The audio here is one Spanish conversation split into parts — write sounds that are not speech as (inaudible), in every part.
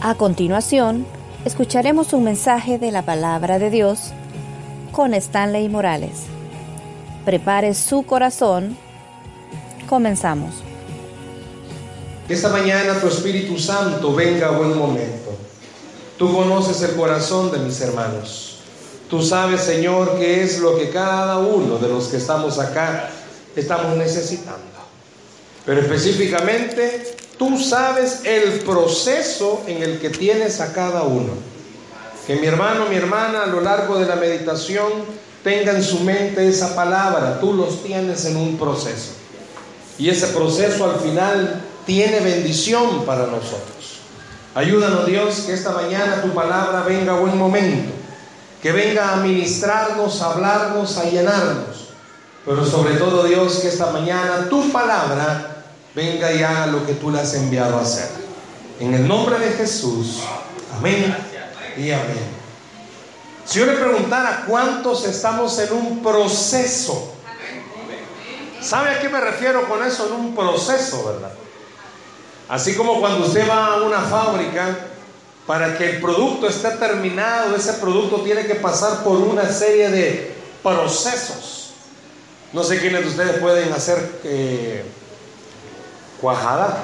A continuación, escucharemos un mensaje de la palabra de Dios con Stanley Morales. Prepare su corazón. Comenzamos. Esta mañana tu Espíritu Santo venga a buen momento. Tú conoces el corazón de mis hermanos. Tú sabes, Señor, qué es lo que cada uno de los que estamos acá estamos necesitando. Pero específicamente, tú sabes el proceso en el que tienes a cada uno. Que mi hermano, mi hermana, a lo largo de la meditación tenga en su mente esa palabra. Tú los tienes en un proceso. Y ese proceso al final tiene bendición para nosotros. Ayúdanos Dios que esta mañana tu palabra venga a buen momento, que venga a ministrarnos, a hablarnos, a llenarnos. Pero sobre todo Dios que esta mañana tu palabra venga y haga lo que tú le has enviado a hacer. En el nombre de Jesús. Amén y amén. Si yo le preguntara cuántos estamos en un proceso, ¿sabe a qué me refiero con eso? En un proceso, ¿verdad? Así como cuando usted va a una fábrica, para que el producto esté terminado, ese producto tiene que pasar por una serie de procesos. No sé quiénes de ustedes pueden hacer eh, cuajada.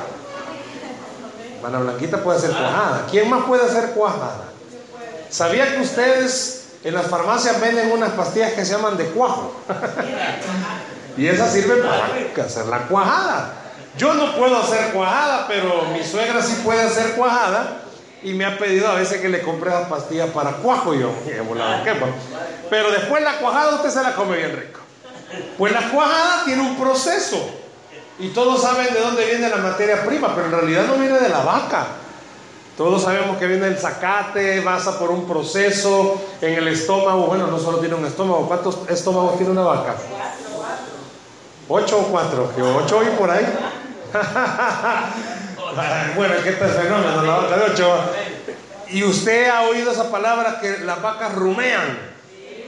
Mana Blanquita puede hacer cuajada. ¿Quién más puede hacer cuajada? ¿Sabía que ustedes en las farmacias venden unas pastillas que se llaman de cuajo? (laughs) y esas sirven para hacer la cuajada. Yo no puedo hacer cuajada, pero mi suegra sí puede hacer cuajada y me ha pedido a veces que le compre las pastillas para cuajo. Yo, pero después la cuajada usted se la come bien rico. Pues la cuajada tiene un proceso y todos saben de dónde viene la materia prima, pero en realidad no viene de la vaca. Todos sabemos que viene el zacate, pasa por un proceso en el estómago. Bueno, no solo tiene un estómago. ¿Cuántos estómagos tiene una vaca? ¿Ocho o cuatro? ¿Ocho y por ahí? (laughs) bueno, ¿qué tal fenómeno? La vaca de ocho. Y usted ha oído esa palabra que las vacas rumean.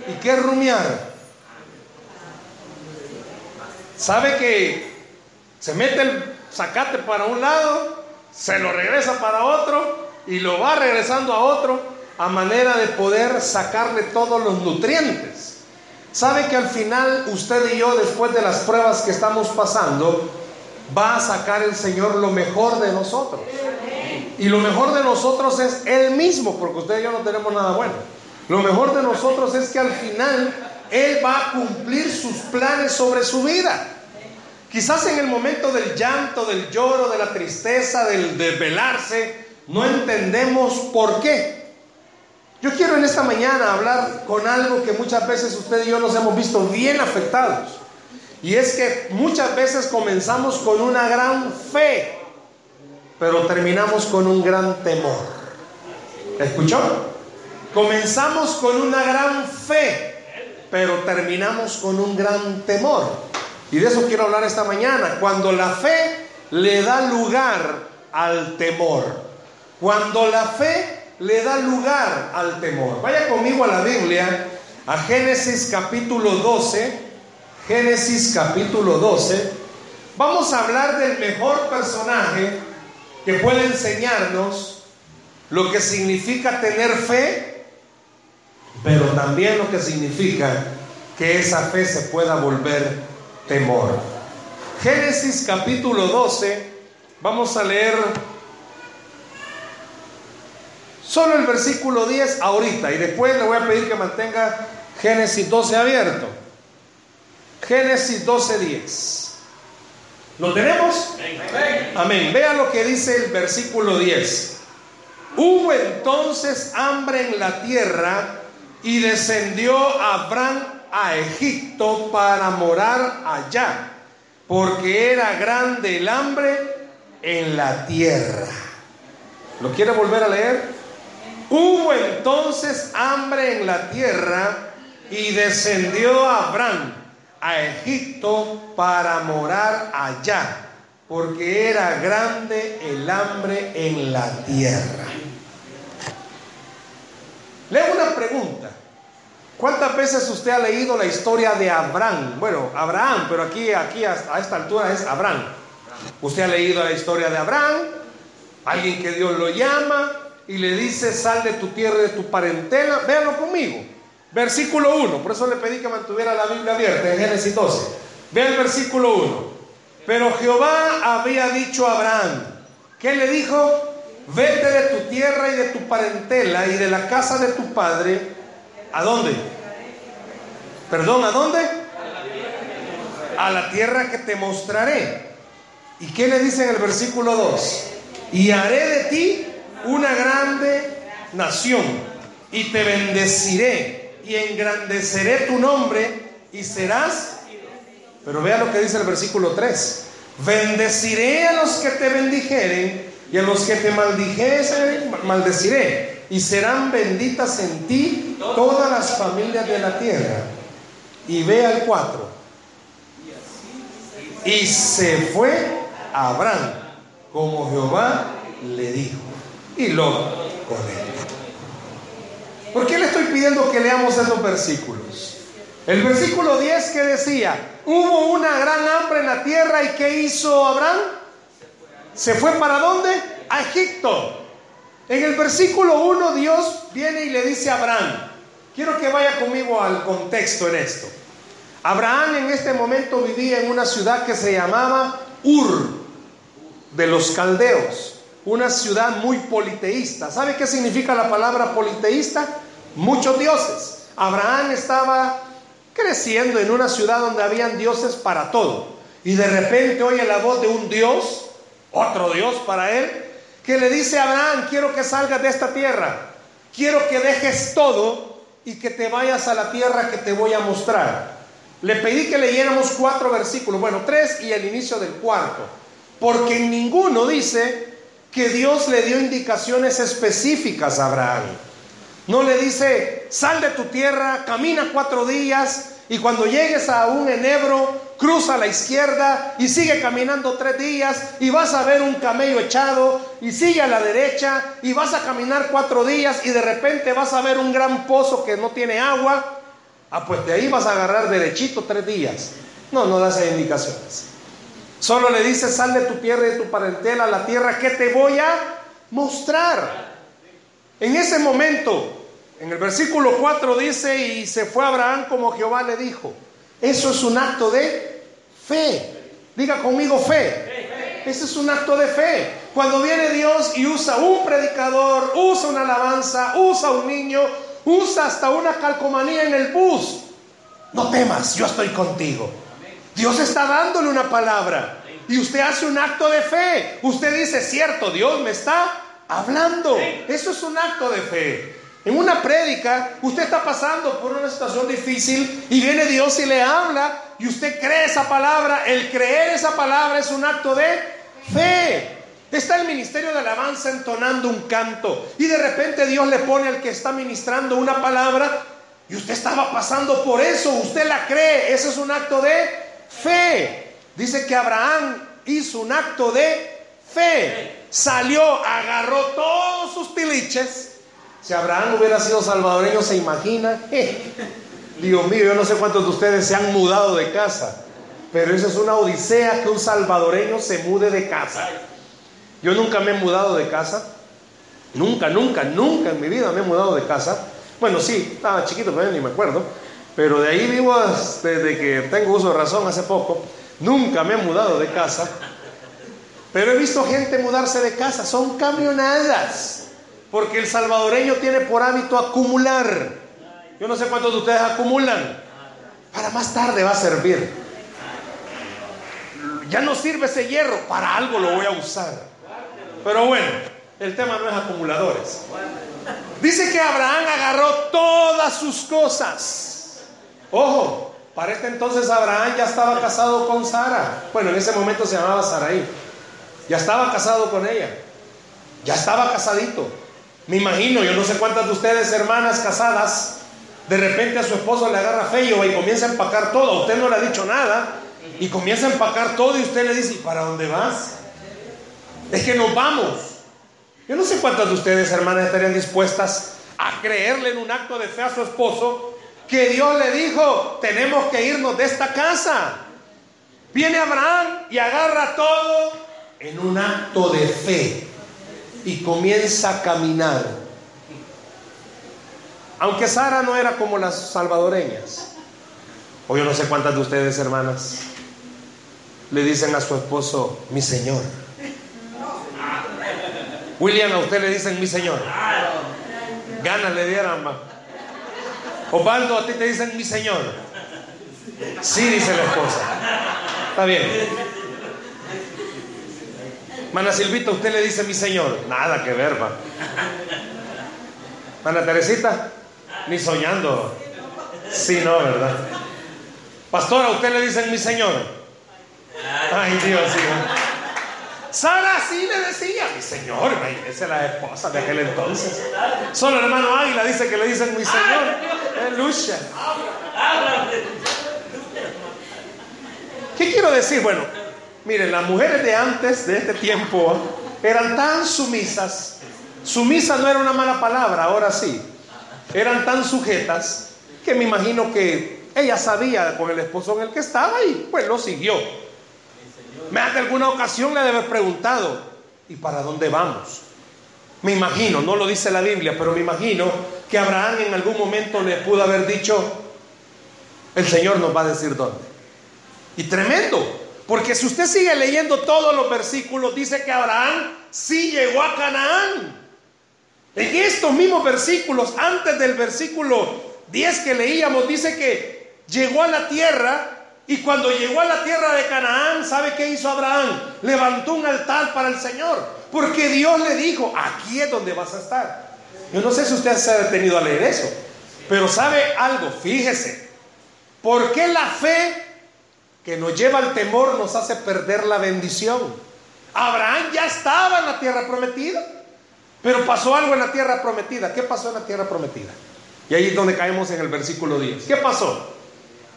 ¿Y qué es rumear? ¿Sabe que se mete el zacate para un lado, se lo regresa para otro y lo va regresando a otro a manera de poder sacarle todos los nutrientes? ¿Sabe que al final usted y yo, después de las pruebas que estamos pasando, va a sacar el Señor lo mejor de nosotros? Y lo mejor de nosotros es Él mismo, porque usted y yo no tenemos nada bueno. Lo mejor de nosotros es que al final Él va a cumplir sus planes sobre su vida. Quizás en el momento del llanto, del lloro, de la tristeza, del desvelarse, no entendemos por qué. Yo quiero en esta mañana hablar con algo que muchas veces usted y yo nos hemos visto bien afectados. Y es que muchas veces comenzamos con una gran fe, pero terminamos con un gran temor. ¿Escuchó? Comenzamos con una gran fe, pero terminamos con un gran temor. Y de eso quiero hablar esta mañana. Cuando la fe le da lugar al temor. Cuando la fe le da lugar al temor. Vaya conmigo a la Biblia, a Génesis capítulo 12. Génesis capítulo 12. Vamos a hablar del mejor personaje que puede enseñarnos lo que significa tener fe, pero también lo que significa que esa fe se pueda volver temor. Génesis capítulo 12, vamos a leer solo el versículo 10 ahorita y después le voy a pedir que mantenga Génesis 12 abierto. Génesis 12, 10. ¿Lo tenemos? Amén. Vea lo que dice el versículo 10. Hubo entonces hambre en la tierra y descendió Abraham a Egipto para morar allá, porque era grande el hambre en la tierra. ¿Lo quiere volver a leer? Hubo entonces hambre en la tierra y descendió Abraham a Egipto para morar allá, porque era grande el hambre en la tierra. Le una pregunta. ¿Cuántas veces usted ha leído la historia de Abraham? Bueno, Abraham, pero aquí, aquí a esta altura es Abraham. Usted ha leído la historia de Abraham, alguien que Dios lo llama, y le dice, sal de tu tierra y de tu parentela. Véanlo conmigo. Versículo 1. Por eso le pedí que mantuviera la Biblia abierta en Génesis 12. Vean el versículo 1. Pero Jehová había dicho a Abraham, ¿qué le dijo? Vete de tu tierra y de tu parentela y de la casa de tu padre. ¿A dónde? Perdón, ¿a dónde? A la tierra que te mostraré. ¿Y qué le dice en el versículo 2? Y haré de ti una grande nación y te bendeciré y engrandeceré tu nombre y serás... Pero vea lo que dice el versículo 3. Bendeciré a los que te bendijeren y a los que te maldijesen, maldeciré. Y serán benditas en ti todas las familias de la tierra. Y vea el 4. Y se fue Abraham como Jehová le dijo. Y lo con él. ¿Por qué le estoy pidiendo que leamos esos versículos? El versículo 10 que decía, hubo una gran hambre en la tierra y ¿qué hizo Abraham? ¿Se fue para dónde? A Egipto. En el versículo 1 Dios viene y le dice a Abraham, quiero que vaya conmigo al contexto en esto. Abraham en este momento vivía en una ciudad que se llamaba Ur de los caldeos, una ciudad muy politeísta. ¿Sabe qué significa la palabra politeísta? Muchos dioses. Abraham estaba creciendo en una ciudad donde habían dioses para todo. Y de repente oye la voz de un dios otro Dios para él, que le dice a Abraham, quiero que salgas de esta tierra, quiero que dejes todo y que te vayas a la tierra que te voy a mostrar. Le pedí que leyéramos cuatro versículos, bueno, tres y el inicio del cuarto, porque en ninguno dice que Dios le dio indicaciones específicas a Abraham. No le dice, sal de tu tierra, camina cuatro días y cuando llegues a un enebro, cruza a la izquierda y sigue caminando tres días y vas a ver un camello echado y sigue a la derecha y vas a caminar cuatro días y de repente vas a ver un gran pozo que no tiene agua. Ah, pues de ahí vas a agarrar derechito tres días. No, no da esas indicaciones. Solo le dice, sal de tu tierra y de tu parentela a la tierra que te voy a mostrar. En ese momento, en el versículo 4 dice, y se fue Abraham como Jehová le dijo. Eso es un acto de fe. Diga conmigo fe. Ese es un acto de fe. Cuando viene Dios y usa un predicador, usa una alabanza, usa un niño, usa hasta una calcomanía en el bus. No temas, yo estoy contigo. Dios está dándole una palabra. Y usted hace un acto de fe. Usted dice, cierto, Dios me está hablando. Eso es un acto de fe. En una prédica, usted está pasando por una situación difícil y viene Dios y le habla y usted cree esa palabra. El creer esa palabra es un acto de fe. Está el ministerio de alabanza entonando un canto y de repente Dios le pone al que está ministrando una palabra y usted estaba pasando por eso, usted la cree, eso es un acto de fe. Dice que Abraham hizo un acto de fe, salió, agarró todos sus tiliches si Abraham hubiera sido salvadoreño, ¿se imagina? Dios mío, yo no sé cuántos de ustedes se han mudado de casa, pero eso es una odisea que un salvadoreño se mude de casa. Yo nunca me he mudado de casa, nunca, nunca, nunca en mi vida me he mudado de casa. Bueno, sí, estaba chiquito, pero ni me acuerdo, pero de ahí vivo desde que tengo uso de razón hace poco. Nunca me he mudado de casa, pero he visto gente mudarse de casa, son camionadas. Porque el salvadoreño tiene por hábito acumular. Yo no sé cuántos de ustedes acumulan. Para más tarde va a servir. Ya no sirve ese hierro, para algo lo voy a usar. Pero bueno, el tema no es acumuladores. Dice que Abraham agarró todas sus cosas. Ojo, para este entonces Abraham ya estaba casado con Sara. Bueno, en ese momento se llamaba Saraí. Ya estaba casado con ella. Ya estaba casadito. Me imagino, yo no sé cuántas de ustedes, hermanas casadas, de repente a su esposo le agarra feo y comienza a empacar todo. Usted no le ha dicho nada y comienza a empacar todo y usted le dice, ¿y para dónde vas? Es que nos vamos. Yo no sé cuántas de ustedes, hermanas, estarían dispuestas a creerle en un acto de fe a su esposo que Dios le dijo, tenemos que irnos de esta casa. Viene Abraham y agarra todo en un acto de fe. Y comienza a caminar. Aunque Sara no era como las salvadoreñas, o yo no sé cuántas de ustedes, hermanas, le dicen a su esposo, mi señor. William, a usted le dicen mi señor. Ganas le dieran más. Osvaldo, a ti te dicen mi señor. Sí, dice la esposa. Está bien. Mana Silvita, usted le dice mi señor. Nada que ver. Mana Teresita, ni soñando. Sí, no, ¿verdad? Pastora, usted le dicen mi señor. Ay, Dios, mío. Sara sí le decía, mi señor, esa es la esposa de aquel entonces. Solo el hermano Águila dice que le dicen mi señor. Lucha. ¿Qué quiero decir? Bueno, miren, las mujeres de antes, de este tiempo, eran tan sumisas. Sumisa no era una mala palabra, ahora sí. Eran tan sujetas que me imagino que ella sabía con el esposo en el que estaba y pues lo siguió. Me hace alguna ocasión le debe haber preguntado, ¿y para dónde vamos? Me imagino, no lo dice la Biblia, pero me imagino que Abraham en algún momento le pudo haber dicho, el Señor nos va a decir dónde. Y tremendo, porque si usted sigue leyendo todos los versículos, dice que Abraham sí llegó a Canaán. En estos mismos versículos, antes del versículo 10 que leíamos, dice que llegó a la tierra y cuando llegó a la tierra de Canaán, ¿sabe qué hizo Abraham? Levantó un altar para el Señor. Porque Dios le dijo, aquí es donde vas a estar. Yo no sé si usted se ha detenido a leer eso. Pero sabe algo, fíjese. ¿Por qué la fe que nos lleva al temor nos hace perder la bendición? Abraham ya estaba en la tierra prometida. Pero pasó algo en la tierra prometida. ¿Qué pasó en la tierra prometida? Y ahí es donde caemos en el versículo 10. ¿Qué pasó?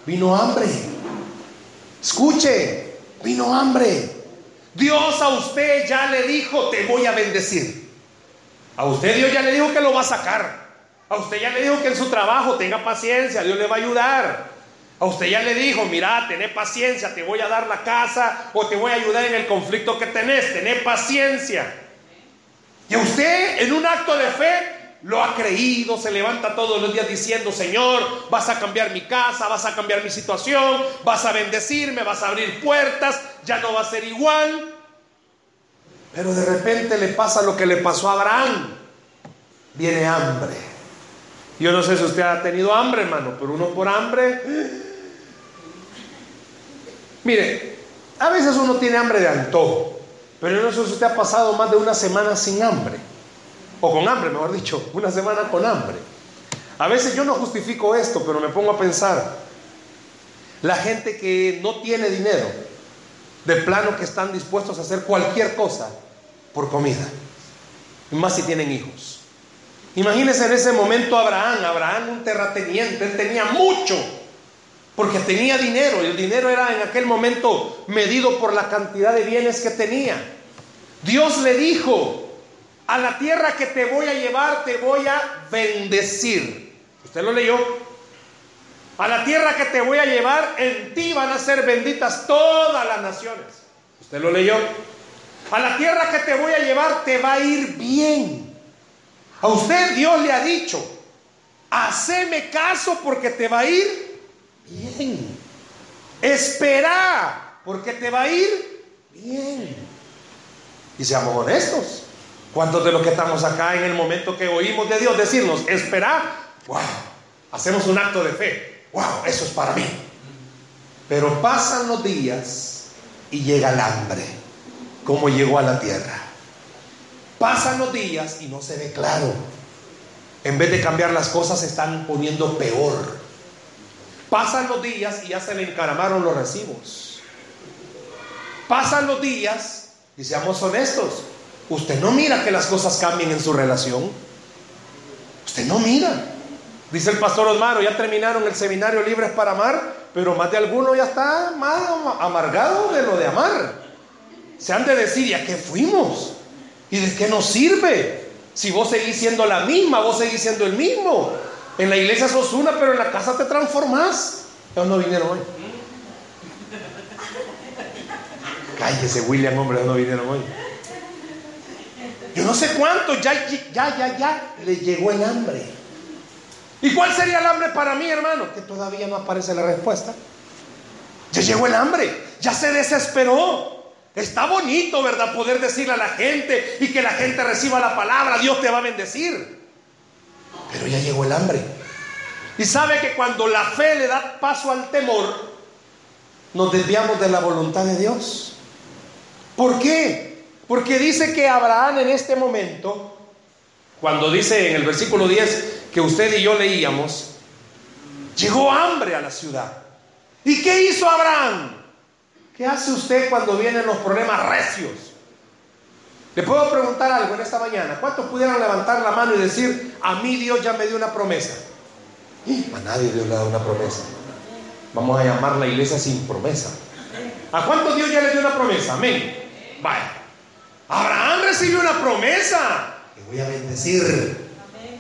Vino hambre. Escuche, vino hambre. Dios a usted ya le dijo, te voy a bendecir. A usted Dios ya le dijo que lo va a sacar. A usted ya le dijo que en su trabajo tenga paciencia, Dios le va a ayudar. A usted ya le dijo, mira, tené paciencia, te voy a dar la casa o te voy a ayudar en el conflicto que tenés, tené paciencia. Y usted en un acto de fe lo ha creído, se levanta todos los días diciendo, Señor, vas a cambiar mi casa, vas a cambiar mi situación, vas a bendecirme, vas a abrir puertas, ya no va a ser igual. Pero de repente le pasa lo que le pasó a Abraham. Viene hambre. Yo no sé si usted ha tenido hambre, hermano, pero uno por hambre... Mire, a veces uno tiene hambre de antojo, pero no sé si usted ha pasado más de una semana sin hambre o con hambre, mejor dicho, una semana con hambre. A veces yo no justifico esto, pero me pongo a pensar, la gente que no tiene dinero, de plano que están dispuestos a hacer cualquier cosa por comida, más si tienen hijos. Imagínense en ese momento Abraham, Abraham un terrateniente, él tenía mucho, porque tenía dinero, y el dinero era en aquel momento medido por la cantidad de bienes que tenía. Dios le dijo, a la tierra que te voy a llevar te voy a bendecir. ¿Usted lo leyó? A la tierra que te voy a llevar, en ti van a ser benditas todas las naciones. ¿Usted lo leyó? A la tierra que te voy a llevar te va a ir bien. A usted Dios le ha dicho, haceme caso porque te va a ir bien. Espera porque te va a ir bien. Y seamos honestos. ¿Cuántos de los que estamos acá en el momento que oímos de Dios decirnos, espera, wow, hacemos un acto de fe, wow, eso es para mí? Pero pasan los días y llega el hambre, como llegó a la tierra. Pasan los días y no se ve claro. En vez de cambiar las cosas se están poniendo peor. Pasan los días y ya se le encaramaron los recibos. Pasan los días y seamos honestos, Usted no mira que las cosas cambien en su relación. Usted no mira. Dice el pastor Osmaro, ya terminaron el seminario Libres para Amar, pero más de alguno ya está más amargado de lo de amar. Se han de decir, ¿y a qué fuimos? ¿Y de qué nos sirve? Si vos seguís siendo la misma, vos seguís siendo el mismo. En la iglesia sos una, pero en la casa te transformás. Ellos no vinieron hoy. Cállese, William, hombre, no vinieron hoy. Yo no sé cuánto, ya, ya, ya, ya le llegó el hambre. ¿Y cuál sería el hambre para mí, hermano? Que todavía no aparece la respuesta. Ya llegó el hambre, ya se desesperó. Está bonito, ¿verdad? Poder decirle a la gente y que la gente reciba la palabra, Dios te va a bendecir. Pero ya llegó el hambre. Y sabe que cuando la fe le da paso al temor, nos desviamos de la voluntad de Dios. ¿Por qué? Porque dice que Abraham en este momento, cuando dice en el versículo 10 que usted y yo leíamos, llegó hambre a la ciudad. ¿Y qué hizo Abraham? ¿Qué hace usted cuando vienen los problemas recios? Le puedo preguntar algo en esta mañana. ¿Cuántos pudieran levantar la mano y decir, a mí Dios ya me dio una promesa? A nadie Dios le da una promesa. Vamos a llamar la iglesia sin promesa. ¿A cuántos Dios ya le dio una promesa? Amén. Vaya. Abraham recibió una promesa. Te voy a bendecir.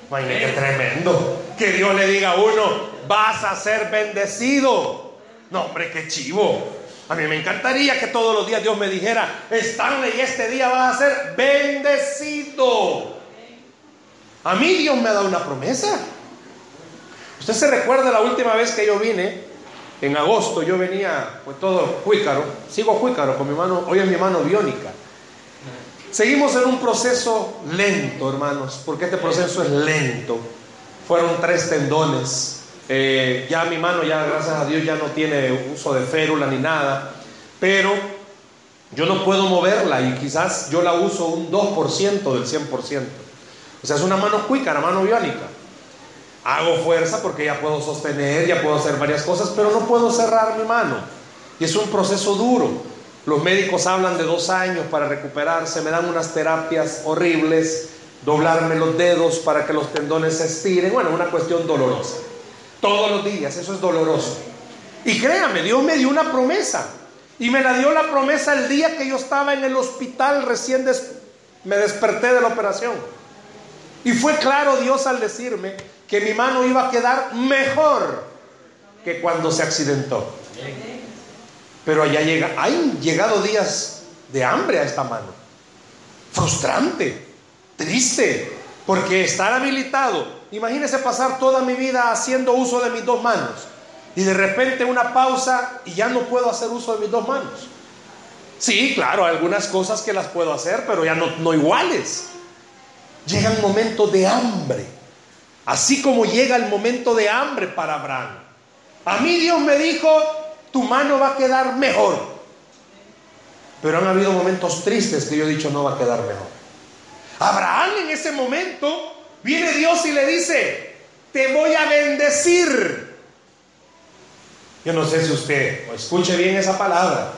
Imagínate qué tremendo. Que Dios le diga a uno, vas a ser bendecido. No, hombre, qué chivo. A mí me encantaría que todos los días Dios me dijera, Stanley, este día vas a ser bendecido. A mí Dios me ha dado una promesa. Usted se recuerda la última vez que yo vine, en agosto, yo venía pues todo cuícaro, sigo cuícaro con mi mano, hoy es mi mano biónica. Seguimos en un proceso lento, hermanos, porque este proceso es lento. Fueron tres tendones, eh, ya mi mano, ya gracias a Dios, ya no tiene uso de férula ni nada. Pero yo no puedo moverla y quizás yo la uso un 2% del 100%. O sea, es una mano cuícara, mano biónica. Hago fuerza porque ya puedo sostener, ya puedo hacer varias cosas, pero no puedo cerrar mi mano. Y es un proceso duro. Los médicos hablan de dos años para recuperarse, me dan unas terapias horribles, doblarme los dedos para que los tendones se estiren. Bueno, una cuestión dolorosa. Todos los días, eso es doloroso. Y créame, Dios me dio una promesa. Y me la dio la promesa el día que yo estaba en el hospital, recién me desperté de la operación. Y fue claro Dios al decirme que mi mano iba a quedar mejor que cuando se accidentó. Pero allá llega, hay llegado días de hambre a esta mano. Frustrante, triste, porque estar habilitado Imagínese pasar toda mi vida haciendo uso de mis dos manos y de repente una pausa y ya no puedo hacer uso de mis dos manos. Sí, claro, algunas cosas que las puedo hacer, pero ya no, no iguales. Llega un momento de hambre, así como llega el momento de hambre para Abraham. A mí Dios me dijo, tu mano va a quedar mejor. Pero han habido momentos tristes que yo he dicho no va a quedar mejor. Abraham en ese momento Viene Dios y le dice, te voy a bendecir. Yo no sé si usted escuche bien esa palabra.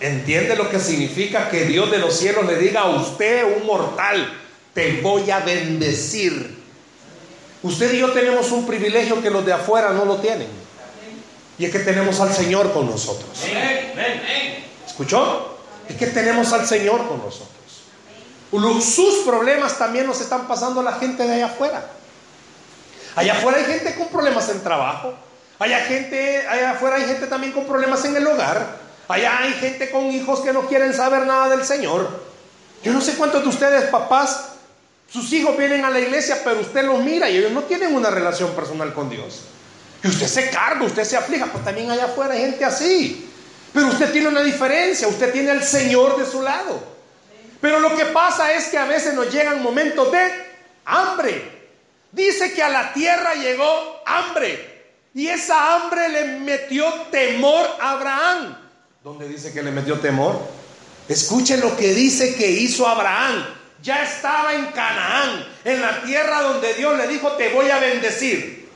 ¿Entiende lo que significa que Dios de los cielos le diga a usted, un mortal, te voy a bendecir? Usted y yo tenemos un privilegio que los de afuera no lo tienen. Y es que tenemos al Señor con nosotros. ¿Escuchó? Es que tenemos al Señor con nosotros. Sus problemas también nos están pasando a la gente de allá afuera. Allá afuera hay gente con problemas en trabajo. Allá, gente, allá afuera hay gente también con problemas en el hogar. Allá hay gente con hijos que no quieren saber nada del Señor. Yo no sé cuántos de ustedes, papás, sus hijos vienen a la iglesia, pero usted los mira y ellos no tienen una relación personal con Dios. Y usted se carga, usted se aflija, pues también allá afuera hay gente así. Pero usted tiene una diferencia, usted tiene al Señor de su lado. Pero lo que pasa es que a veces nos llegan momentos de hambre. Dice que a la tierra llegó hambre. Y esa hambre le metió temor a Abraham. ¿Dónde dice que le metió temor? Escuche lo que dice que hizo Abraham. Ya estaba en Canaán, en la tierra donde Dios le dijo, te voy a bendecir.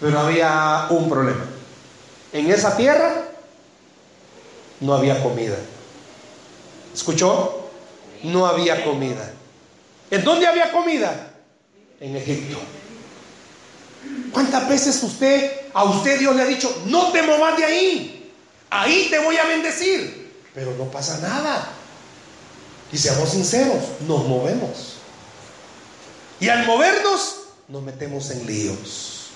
Pero había un problema. En esa tierra no había comida. ¿Escuchó? No había comida. ¿En dónde había comida? En Egipto. ¿Cuántas veces usted, a usted Dios le ha dicho, no te movas de ahí? Ahí te voy a bendecir. Pero no pasa nada. Y seamos sinceros, nos movemos. Y al movernos, nos metemos en líos.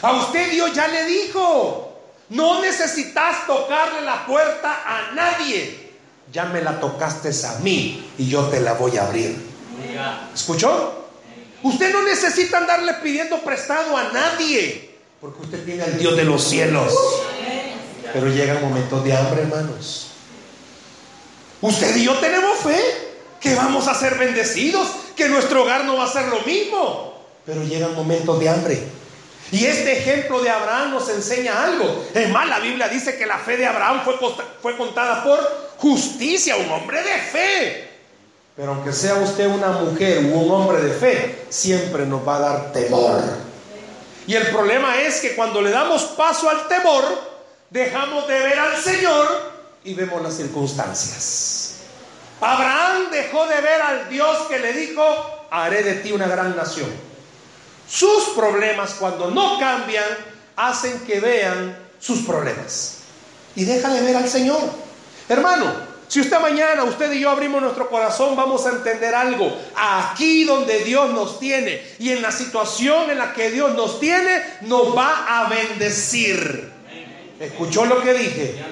A usted Dios ya le dijo, no necesitas tocarle la puerta a nadie. Ya me la tocaste a mí y yo te la voy a abrir. ¿Escuchó? Usted no necesita andarle pidiendo prestado a nadie, porque usted tiene al Dios de los cielos. Pero llegan momentos de hambre, hermanos. Usted y yo tenemos fe que vamos a ser bendecidos, que nuestro hogar no va a ser lo mismo. Pero llegan momentos de hambre. Y este ejemplo de Abraham nos enseña algo. Es más, la Biblia dice que la fe de Abraham fue, fue contada por justicia, un hombre de fe. Pero aunque sea usted una mujer u un hombre de fe, siempre nos va a dar temor. Y el problema es que cuando le damos paso al temor, dejamos de ver al Señor y vemos las circunstancias. Abraham dejó de ver al Dios que le dijo, haré de ti una gran nación. Sus problemas cuando no cambian hacen que vean sus problemas. Y déjale ver al Señor. Hermano, si usted mañana, usted y yo abrimos nuestro corazón, vamos a entender algo. Aquí donde Dios nos tiene y en la situación en la que Dios nos tiene, nos va a bendecir. ¿Escuchó lo que dije?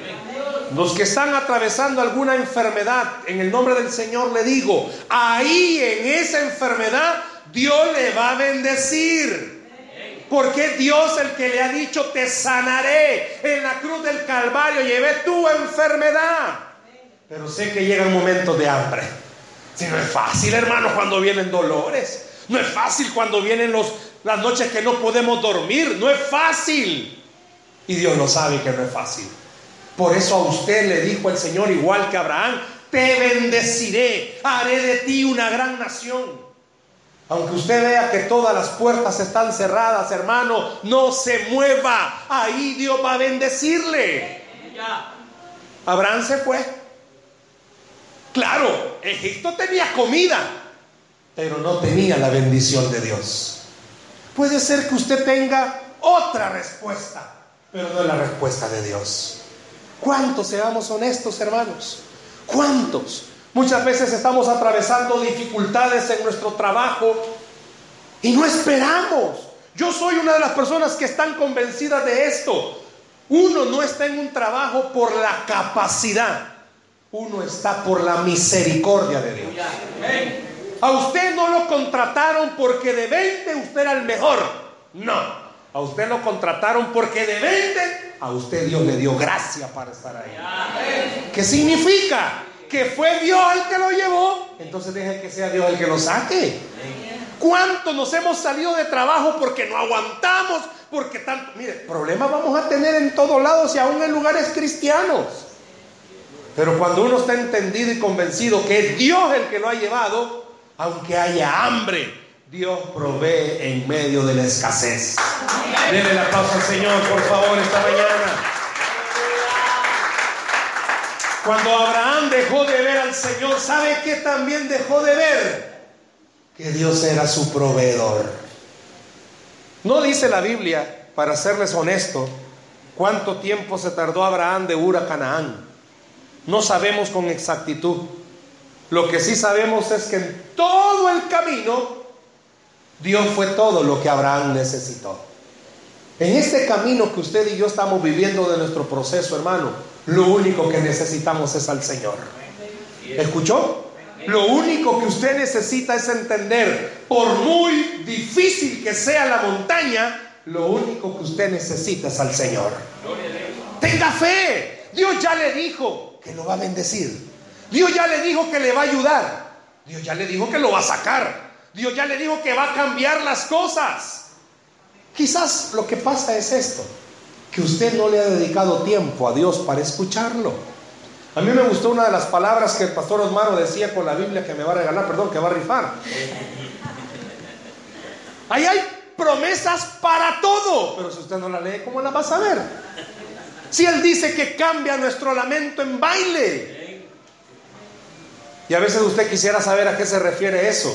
Los que están atravesando alguna enfermedad, en el nombre del Señor le digo, ahí en esa enfermedad Dios le va a bendecir. Porque Dios el que le ha dicho, te sanaré. En la cruz del Calvario llevé tu enfermedad. Pero sé que llegan momentos de hambre. Si no es fácil, hermano, cuando vienen dolores. No es fácil cuando vienen los, las noches que no podemos dormir. No es fácil. Y Dios lo sabe que no es fácil. Por eso a usted le dijo el Señor, igual que a Abraham, te bendeciré, haré de ti una gran nación. Aunque usted vea que todas las puertas están cerradas, hermano, no se mueva. Ahí Dios va a bendecirle. Abraham se fue. Claro, Egipto tenía comida, pero no tenía la bendición de Dios. Puede ser que usted tenga otra respuesta, pero no es la respuesta de Dios. ¿Cuántos seamos honestos, hermanos? ¿Cuántos? Muchas veces estamos atravesando dificultades en nuestro trabajo y no esperamos. Yo soy una de las personas que están convencidas de esto. Uno no está en un trabajo por la capacidad, uno está por la misericordia de Dios. A usted no lo contrataron porque de 20 usted era el mejor. No, a usted lo contrataron porque de 20 a usted Dios le dio gracia para estar ahí. ¿Qué significa? Que fue Dios el que lo llevó, entonces deje que sea Dios el que lo saque. ¿Cuántos nos hemos salido de trabajo porque no aguantamos? Porque tanto, mire, problemas vamos a tener en todos lados y aún en lugares cristianos. Pero cuando uno está entendido y convencido que es Dios el que lo ha llevado, aunque haya hambre, Dios provee en medio de la escasez. Denle la pausa al Señor, por favor, esta mañana. Cuando Abraham dejó de ver al Señor, ¿sabe qué también dejó de ver? Que Dios era su proveedor. No dice la Biblia, para serles honesto, cuánto tiempo se tardó Abraham de Ur a Canaán. No sabemos con exactitud. Lo que sí sabemos es que en todo el camino Dios fue todo lo que Abraham necesitó. En este camino que usted y yo estamos viviendo de nuestro proceso, hermano, lo único que necesitamos es al Señor. ¿Escuchó? Lo único que usted necesita es entender, por muy difícil que sea la montaña, lo único que usted necesita es al Señor. Tenga fe. Dios ya le dijo que lo va a bendecir. Dios ya le dijo que le va a ayudar. Dios ya le dijo que lo va a sacar. Dios ya le dijo que va a cambiar las cosas. Quizás lo que pasa es esto que usted no le ha dedicado tiempo a Dios para escucharlo. A mí me gustó una de las palabras que el pastor Osmaro decía con la Biblia que me va a regalar, perdón, que va a rifar. Ahí hay promesas para todo, pero si usted no la lee, ¿cómo la va a saber? Si Él dice que cambia nuestro lamento en baile. Y a veces usted quisiera saber a qué se refiere eso.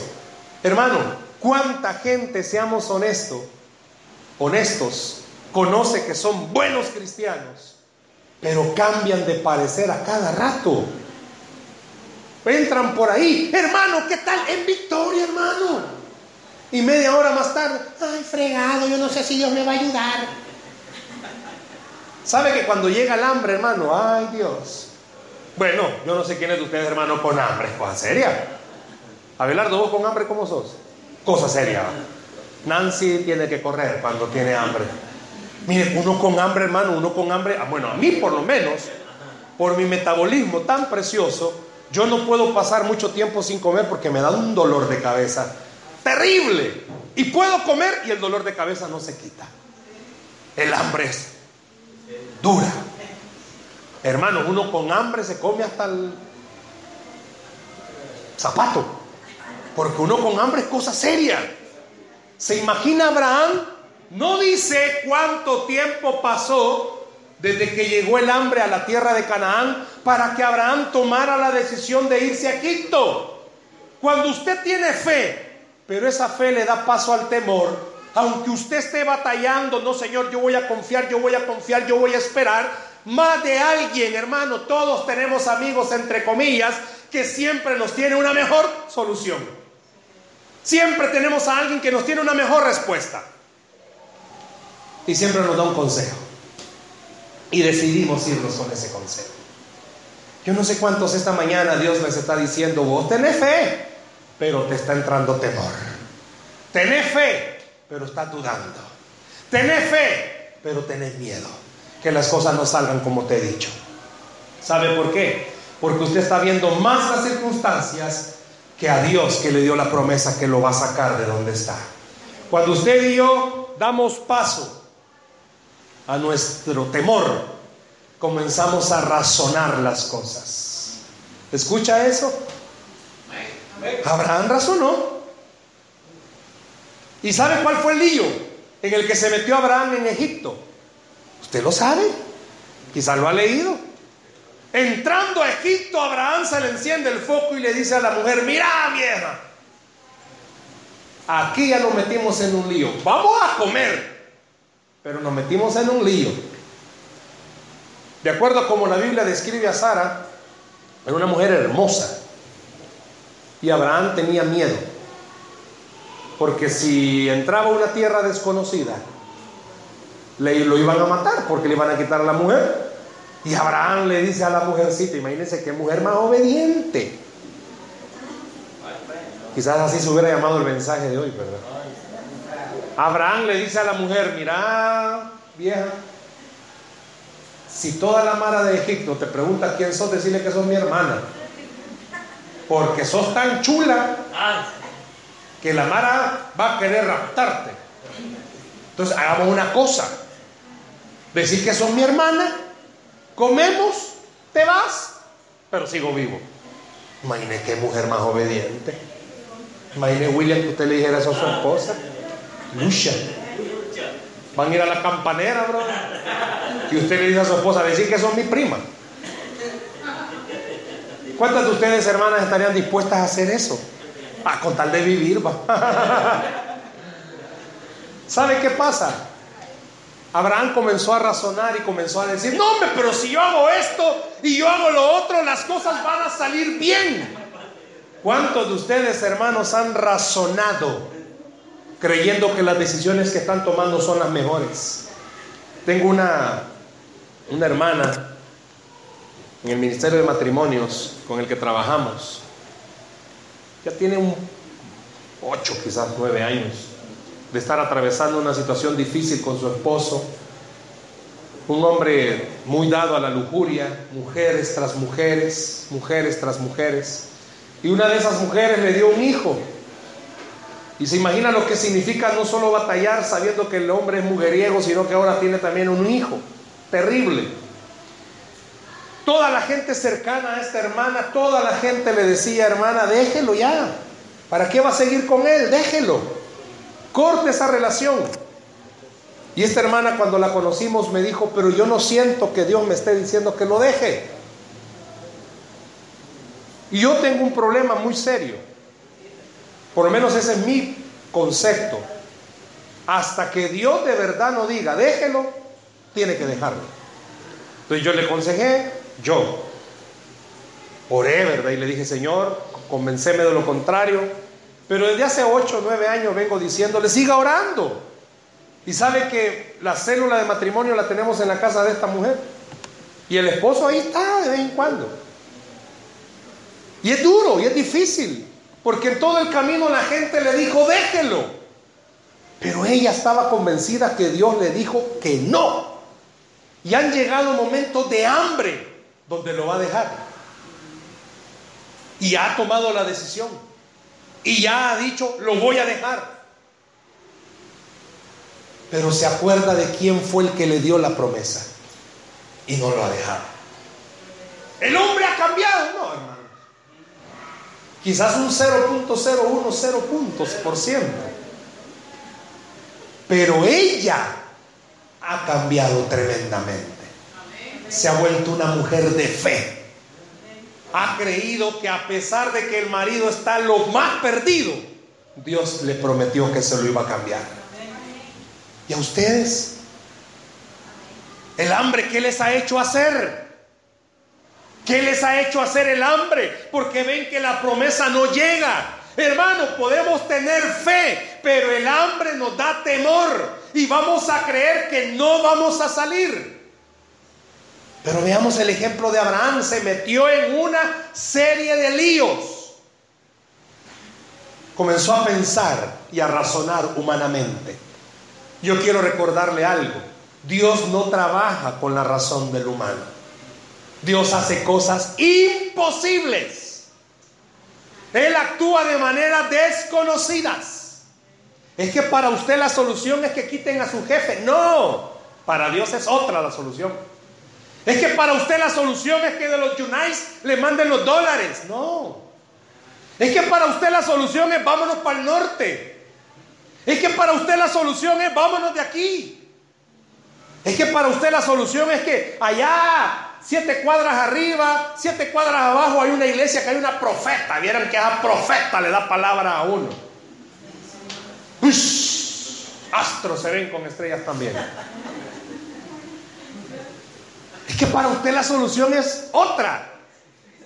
Hermano, ¿cuánta gente, seamos honestos, honestos, conoce que son buenos cristianos, pero cambian de parecer a cada rato. Entran por ahí, hermano, ¿qué tal? En victoria, hermano. Y media hora más tarde, ay, fregado, yo no sé si Dios me va a ayudar. ¿Sabe que cuando llega el hambre, hermano, ay Dios, Bueno, yo no sé quiénes de ustedes, hermano, con hambre, cosa seria. Abelardo, vos con hambre, ¿cómo sos? Cosa seria. Nancy tiene que correr cuando tiene hambre. Mire, uno con hambre, hermano, uno con hambre, ah, bueno, a mí por lo menos, por mi metabolismo tan precioso, yo no puedo pasar mucho tiempo sin comer porque me da un dolor de cabeza terrible. Y puedo comer y el dolor de cabeza no se quita. El hambre es dura. Hermano, uno con hambre se come hasta el zapato. Porque uno con hambre es cosa seria. ¿Se imagina Abraham? No dice cuánto tiempo pasó desde que llegó el hambre a la tierra de Canaán para que Abraham tomara la decisión de irse a Egipto. Cuando usted tiene fe, pero esa fe le da paso al temor, aunque usted esté batallando, no Señor, yo voy a confiar, yo voy a confiar, yo voy a esperar, más de alguien, hermano, todos tenemos amigos, entre comillas, que siempre nos tiene una mejor solución. Siempre tenemos a alguien que nos tiene una mejor respuesta. Y siempre nos da un consejo. Y decidimos irnos con ese consejo. Yo no sé cuántos esta mañana Dios les está diciendo, vos tenés fe, pero te está entrando temor. Tenés fe, pero estás dudando. Tenés fe, pero tenés miedo que las cosas no salgan como te he dicho. ¿Sabe por qué? Porque usted está viendo más las circunstancias que a Dios que le dio la promesa que lo va a sacar de donde está. Cuando usted y yo damos paso a nuestro temor, comenzamos a razonar las cosas. ¿Escucha eso? Abraham razonó. ¿Y sabe cuál fue el lío en el que se metió Abraham en Egipto? Usted lo sabe, quizás lo ha leído. Entrando a Egipto, Abraham se le enciende el foco y le dice a la mujer, mira vieja, aquí ya nos metimos en un lío, vamos a comer, pero nos metimos en un lío. De acuerdo a como la Biblia describe a Sara, era una mujer hermosa. Y Abraham tenía miedo. Porque si entraba a una tierra desconocida, le, lo iban a matar porque le iban a quitar a la mujer. Y Abraham le dice a la mujercita, imagínense qué mujer más obediente. Quizás así se hubiera llamado el mensaje de hoy, ¿verdad? Abraham le dice a la mujer, mira, vieja, si toda la mara de Egipto te pregunta quién sos, decirle que sos mi hermana. Porque sos tan chula que la mara va a querer raptarte. Entonces hagamos una cosa decir que son mi hermana, comemos, te vas, pero sigo vivo. Imagine qué mujer más obediente. Imagine William que usted le dijera eso a su esposa. Lucha. Van a ir a la campanera, bro. Y usted le dice a su esposa, decir que son mi prima. ¿Cuántas de ustedes, hermanas, estarían dispuestas a hacer eso? A con tal de vivir, va. (laughs) ¿Sabe qué pasa? Abraham comenzó a razonar y comenzó a decir, no hombre, pero si yo hago esto y yo hago lo otro, las cosas van a salir bien. ¿Cuántos de ustedes, hermanos, han razonado creyendo que las decisiones que están tomando son las mejores? Tengo una, una hermana en el Ministerio de Matrimonios con el que trabajamos. Ya tiene un ocho, quizás nueve años de estar atravesando una situación difícil con su esposo, un hombre muy dado a la lujuria, mujeres tras mujeres, mujeres tras mujeres, y una de esas mujeres le dio un hijo. Y se imagina lo que significa no solo batallar sabiendo que el hombre es mujeriego, sino que ahora tiene también un hijo. Terrible. Toda la gente cercana a esta hermana, toda la gente le decía, hermana, déjelo ya. ¿Para qué va a seguir con él? Déjelo. Corte esa relación. Y esta hermana cuando la conocimos me dijo, pero yo no siento que Dios me esté diciendo que lo deje. Y yo tengo un problema muy serio. Por lo menos ese es mi concepto. Hasta que Dios de verdad no diga, déjelo, tiene que dejarlo. Entonces yo le aconsejé, yo oré, ¿verdad? Y le dije, Señor, convenceme de lo contrario. Pero desde hace 8 o 9 años vengo diciéndole, siga orando. Y sabe que la célula de matrimonio la tenemos en la casa de esta mujer. Y el esposo ahí está de vez en cuando. Y es duro y es difícil, porque en todo el camino la gente le dijo, déjelo. Pero ella estaba convencida que Dios le dijo que no. Y han llegado momentos de hambre donde lo va a dejar. Y ha tomado la decisión. Y ya ha dicho, lo voy a dejar. Pero se acuerda de quién fue el que le dio la promesa. Y no lo ha dejado. El hombre ha cambiado, no, hermano. Quizás un 0.010 puntos por ciento. Pero ella ha cambiado tremendamente. Se ha vuelto una mujer de fe. Ha creído que a pesar de que el marido está lo más perdido, Dios le prometió que se lo iba a cambiar. ¿Y a ustedes? ¿El hambre qué les ha hecho hacer? ¿Qué les ha hecho hacer el hambre? Porque ven que la promesa no llega. Hermano, podemos tener fe, pero el hambre nos da temor y vamos a creer que no vamos a salir. Pero veamos el ejemplo de Abraham, se metió en una serie de líos. Comenzó a pensar y a razonar humanamente. Yo quiero recordarle algo. Dios no trabaja con la razón del humano. Dios hace cosas imposibles. Él actúa de maneras desconocidas. Es que para usted la solución es que quiten a su jefe. No, para Dios es otra la solución. Es que para usted la solución es que de los Yunais le manden los dólares. No. Es que para usted la solución es vámonos para el norte. Es que para usted la solución es vámonos de aquí. Es que para usted la solución es que allá siete cuadras arriba, siete cuadras abajo hay una iglesia que hay una profeta. Vieron que esa profeta le da palabra a uno. astros se ven con estrellas también. Es que para usted la solución es otra.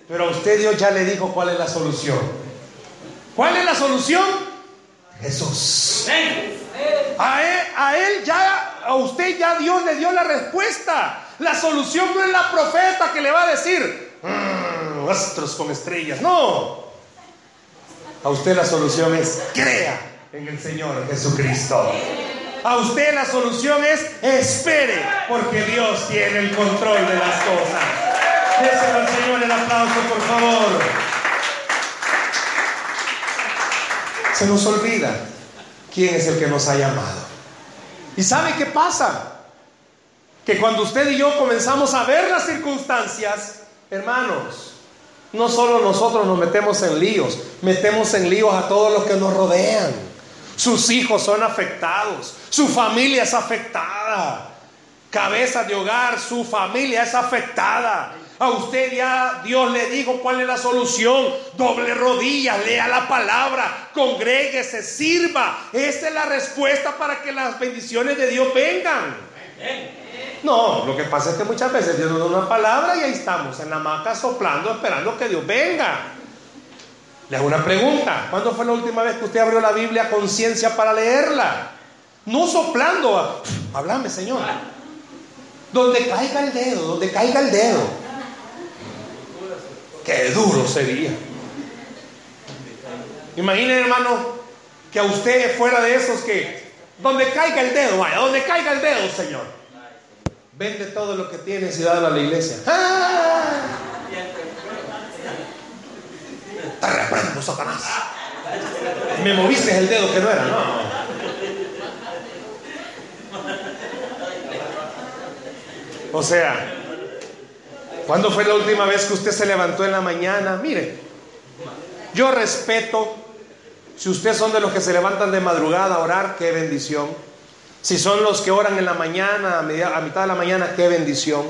Pero a usted Dios ya le dijo cuál es la solución. ¿Cuál es la solución? Jesús. A él, a él ya, a usted ya Dios le dio la respuesta. La solución no es la profeta que le va a decir, mm, astros con estrellas. No. A usted la solución es, crea en el Señor Jesucristo. A usted la solución es, espere, porque Dios tiene el control de las cosas. Déselo al Señor el aplauso, por favor. Se nos olvida quién es el que nos ha llamado. ¿Y sabe qué pasa? Que cuando usted y yo comenzamos a ver las circunstancias, hermanos, no solo nosotros nos metemos en líos, metemos en líos a todos los que nos rodean. Sus hijos son afectados, su familia es afectada, cabeza de hogar, su familia es afectada. A usted ya Dios le dijo cuál es la solución. Doble rodilla, lea la palabra, congréguese, sirva. Esa es la respuesta para que las bendiciones de Dios vengan. No, lo que pasa es que muchas veces Dios nos da una palabra y ahí estamos en la hamaca soplando, esperando que Dios venga. Le hago una pregunta. ¿Cuándo fue la última vez que usted abrió la Biblia a conciencia para leerla? No soplando. Háblame, Señor. Donde caiga el dedo, donde caiga el dedo. Qué duro sería. Imaginen, hermano, que a usted fuera de esos que, donde caiga el dedo, vaya, donde caiga el dedo, Señor. Vende todo lo que tienes y dalo a la iglesia. ¡Ah! Te reprendo, Satanás. Me moviste el dedo que no era, no. O sea, ¿Cuándo fue la última vez que usted se levantó en la mañana? Mire, yo respeto, si ustedes son de los que se levantan de madrugada a orar, qué bendición. Si son los que oran en la mañana, a, mitad de la mañana, qué bendición.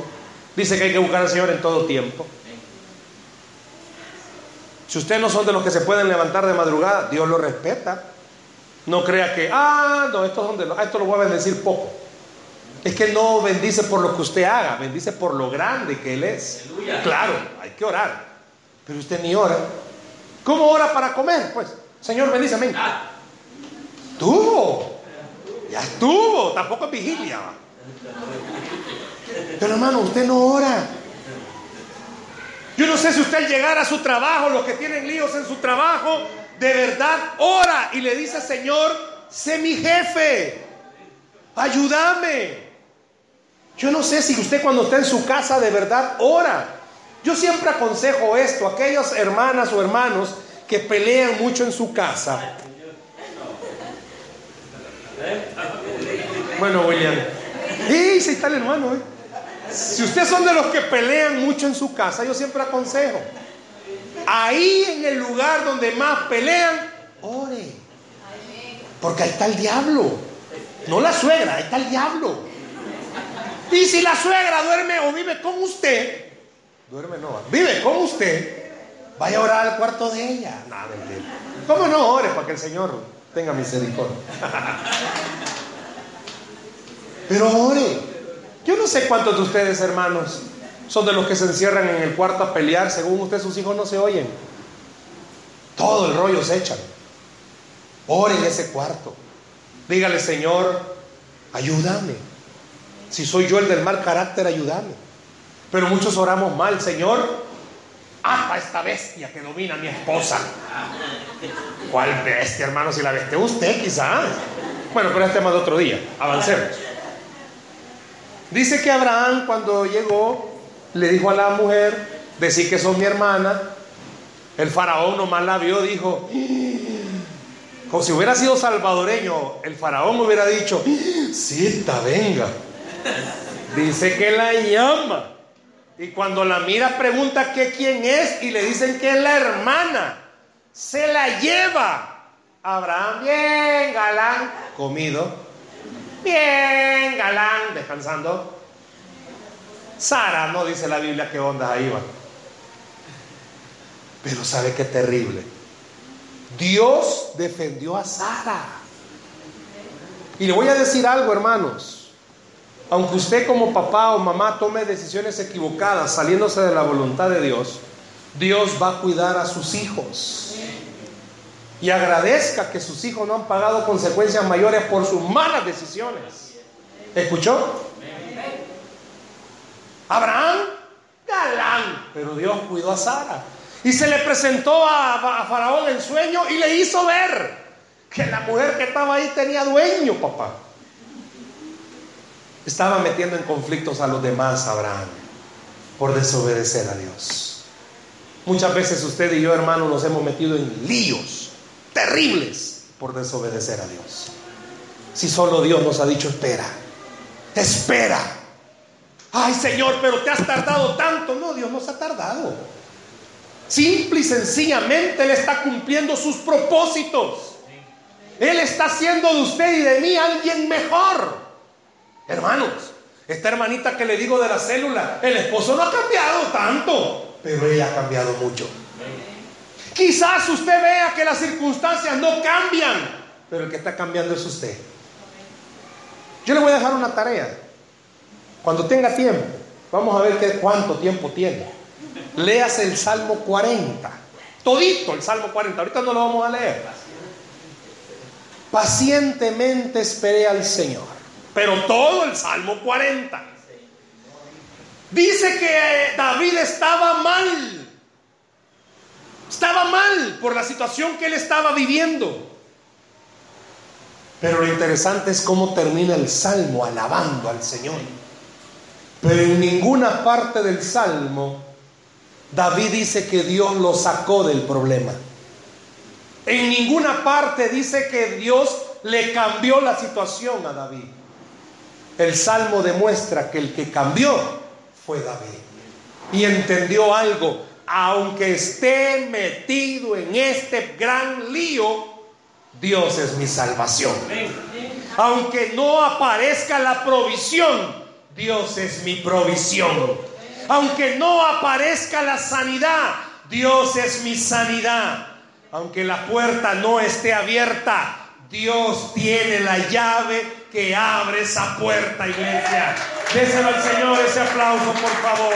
Dice que hay que buscar al Señor en todo tiempo. Si ustedes no son de los que se pueden levantar de madrugada, Dios lo respeta. No crea que, ah, no, esto, es donde, esto lo voy a bendecir poco. Es que no bendice por lo que usted haga, bendice por lo grande que Él es. Claro, hay que orar. Pero usted ni ora. ¿Cómo ora para comer? Pues, Señor, bendíceme. Tuvo. Ya estuvo. Tampoco es vigilia. Pero hermano, usted no ora. Yo no sé si usted llegara a su trabajo, los que tienen líos en su trabajo, de verdad ora y le dice, Señor, sé mi jefe, ayúdame. Yo no sé si usted cuando está en su casa de verdad ora. Yo siempre aconsejo esto a aquellas hermanas o hermanos que pelean mucho en su casa. Bueno, William. Sí, sí está el hermano. ¿eh? Si ustedes son de los que pelean mucho en su casa, yo siempre aconsejo. Ahí en el lugar donde más pelean, ore. Porque ahí está el diablo. No la suegra, ahí está el diablo. Y si la suegra duerme o vive con usted, duerme no, vive con usted, vaya a orar al cuarto de ella. No. ¿Cómo no ore para que el Señor tenga misericordia? Pero ore. Yo no sé cuántos de ustedes, hermanos, son de los que se encierran en el cuarto a pelear. Según usted, sus hijos no se oyen. Todo el rollo se echan. Ore en ese cuarto. Dígale, Señor, ayúdame. Si soy yo el del mal carácter, ayúdame. Pero muchos oramos mal, Señor. Ata esta bestia que domina a mi esposa. ¿Cuál bestia, hermano? Si la veste usted, quizás. Bueno, pero es tema de otro día. Avancemos. Dice que Abraham cuando llegó le dijo a la mujer, decir que son mi hermana. El faraón nomás la vio, dijo, como si hubiera sido salvadoreño, el faraón hubiera dicho, cita, venga. Dice que la llama. Y cuando la mira pregunta que quién es y le dicen que es la hermana. Se la lleva. Abraham, bien galán, comido Bien, galán, descansando. Sara, no dice la Biblia qué onda ahí va. Pero sabe qué terrible. Dios defendió a Sara. Y le voy a decir algo, hermanos. Aunque usted como papá o mamá tome decisiones equivocadas saliéndose de la voluntad de Dios, Dios va a cuidar a sus hijos y agradezca que sus hijos no han pagado consecuencias mayores por sus malas decisiones. ¿Escuchó? Abraham, galán, pero Dios cuidó a Sara. Y se le presentó a, Faraón en sueño y le hizo ver que la mujer que estaba ahí tenía dueño, papá. Estaba metiendo en conflictos a los demás Abraham por desobedecer a Dios. Muchas veces usted y yo, hermano, nos hemos metido en líos terribles por desobedecer a Dios. Si solo Dios nos ha dicho, espera, espera. Ay Señor, pero te has tardado tanto. No, Dios no se ha tardado. Simple y sencillamente Él está cumpliendo sus propósitos. Él está haciendo de usted y de mí alguien mejor. Hermanos, esta hermanita que le digo de la célula, el esposo no ha cambiado tanto, pero ella ha cambiado mucho. Quizás usted vea que las circunstancias no cambian, pero el que está cambiando es usted. Yo le voy a dejar una tarea. Cuando tenga tiempo, vamos a ver qué, cuánto tiempo tiene. Léase el Salmo 40. Todito el Salmo 40. Ahorita no lo vamos a leer. Pacientemente esperé al Señor. Pero todo el Salmo 40. Dice que David estaba mal estaba mal por la situación que él estaba viviendo. Pero lo interesante es cómo termina el salmo alabando al Señor. Pero en ninguna parte del salmo David dice que Dios lo sacó del problema. En ninguna parte dice que Dios le cambió la situación a David. El salmo demuestra que el que cambió fue David. Y entendió algo aunque esté metido en este gran lío, Dios es mi salvación. Aunque no aparezca la provisión, Dios es mi provisión. Aunque no aparezca la sanidad, Dios es mi sanidad. Aunque la puerta no esté abierta, Dios tiene la llave que abre esa puerta, iglesia. Déselo al Señor ese aplauso, por favor.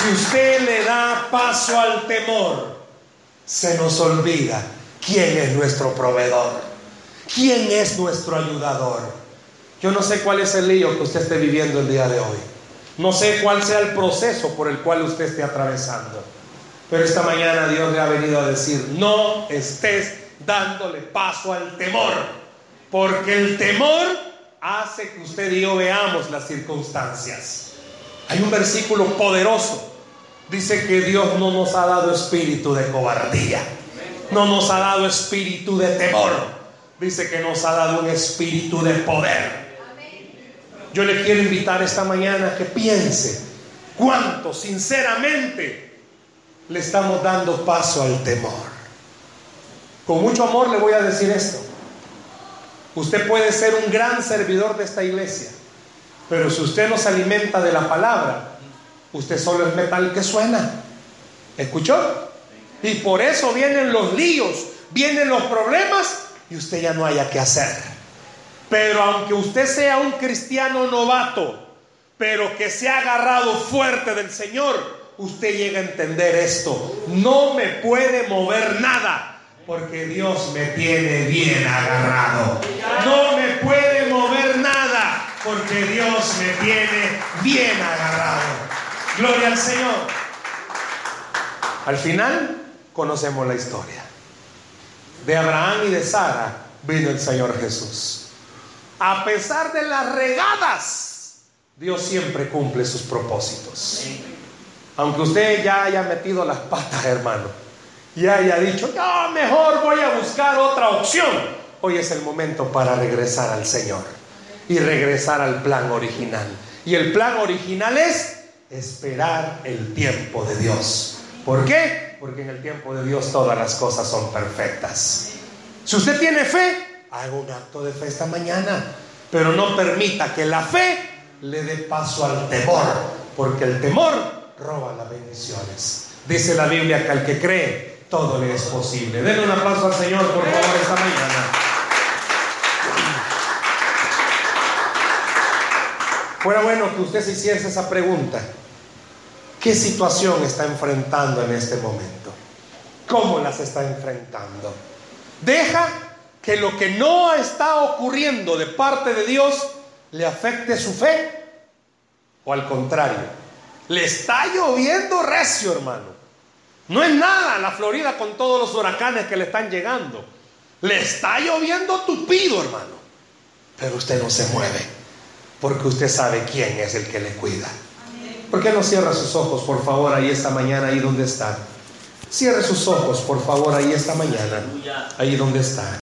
Si usted le da paso al temor, se nos olvida quién es nuestro proveedor, quién es nuestro ayudador. Yo no sé cuál es el lío que usted esté viviendo el día de hoy, No sé cuál sea el proceso por el cual usted esté atravesando. Pero esta mañana Dios le ha venido a decir, no estés dándole paso al temor, porque el temor hace que usted y yo veamos las circunstancias. Hay un versículo poderoso. Dice que Dios no nos ha dado espíritu de cobardía, no nos ha dado espíritu de temor, dice que nos ha dado un espíritu de poder. Yo le quiero invitar esta mañana que piense cuánto sinceramente le estamos dando paso al temor. Con mucho amor le voy a decir esto. Usted puede ser un gran servidor de esta iglesia, pero si usted no se alimenta de la palabra, usted solo es metal que suena. ¿Escuchó? Y por eso vienen los líos, vienen los problemas y usted ya no haya que hacer. Pero aunque usted sea un cristiano novato, pero que se ha agarrado fuerte del Señor, usted llega a entender esto. No me puede mover nada porque Dios me tiene bien agarrado. No me puede mover nada porque Dios me tiene bien agarrado. Gloria al Señor. Al final conocemos la historia. De Abraham y de Sara vino el Señor Jesús. A pesar de las regadas, Dios siempre cumple sus propósitos. Aunque usted ya haya metido las patas, hermano, y haya dicho, no, mejor voy a buscar otra opción. Hoy es el momento para regresar al Señor y regresar al plan original. Y el plan original es esperar el tiempo de Dios. ¿Por qué? Porque en el tiempo de Dios todas las cosas son perfectas. Si usted tiene fe, haga un acto de fe esta mañana, pero no permita que la fe le dé paso al temor, porque el temor roba las bendiciones. Dice la Biblia que al que cree, todo le es posible. Denle un aplauso al Señor, por favor, esta mañana. Fuera bueno que usted se hiciese esa pregunta. ¿Qué situación está enfrentando en este momento? ¿Cómo las está enfrentando? Deja que lo que no está ocurriendo de parte de Dios le afecte su fe o al contrario, le está lloviendo recio, hermano. No es nada la Florida con todos los huracanes que le están llegando. Le está lloviendo tupido, hermano. Pero usted no se mueve, porque usted sabe quién es el que le cuida. ¿Por qué no cierra sus ojos, por favor, ahí esta mañana, ahí donde está? Cierre sus ojos, por favor, ahí esta mañana, ahí donde está.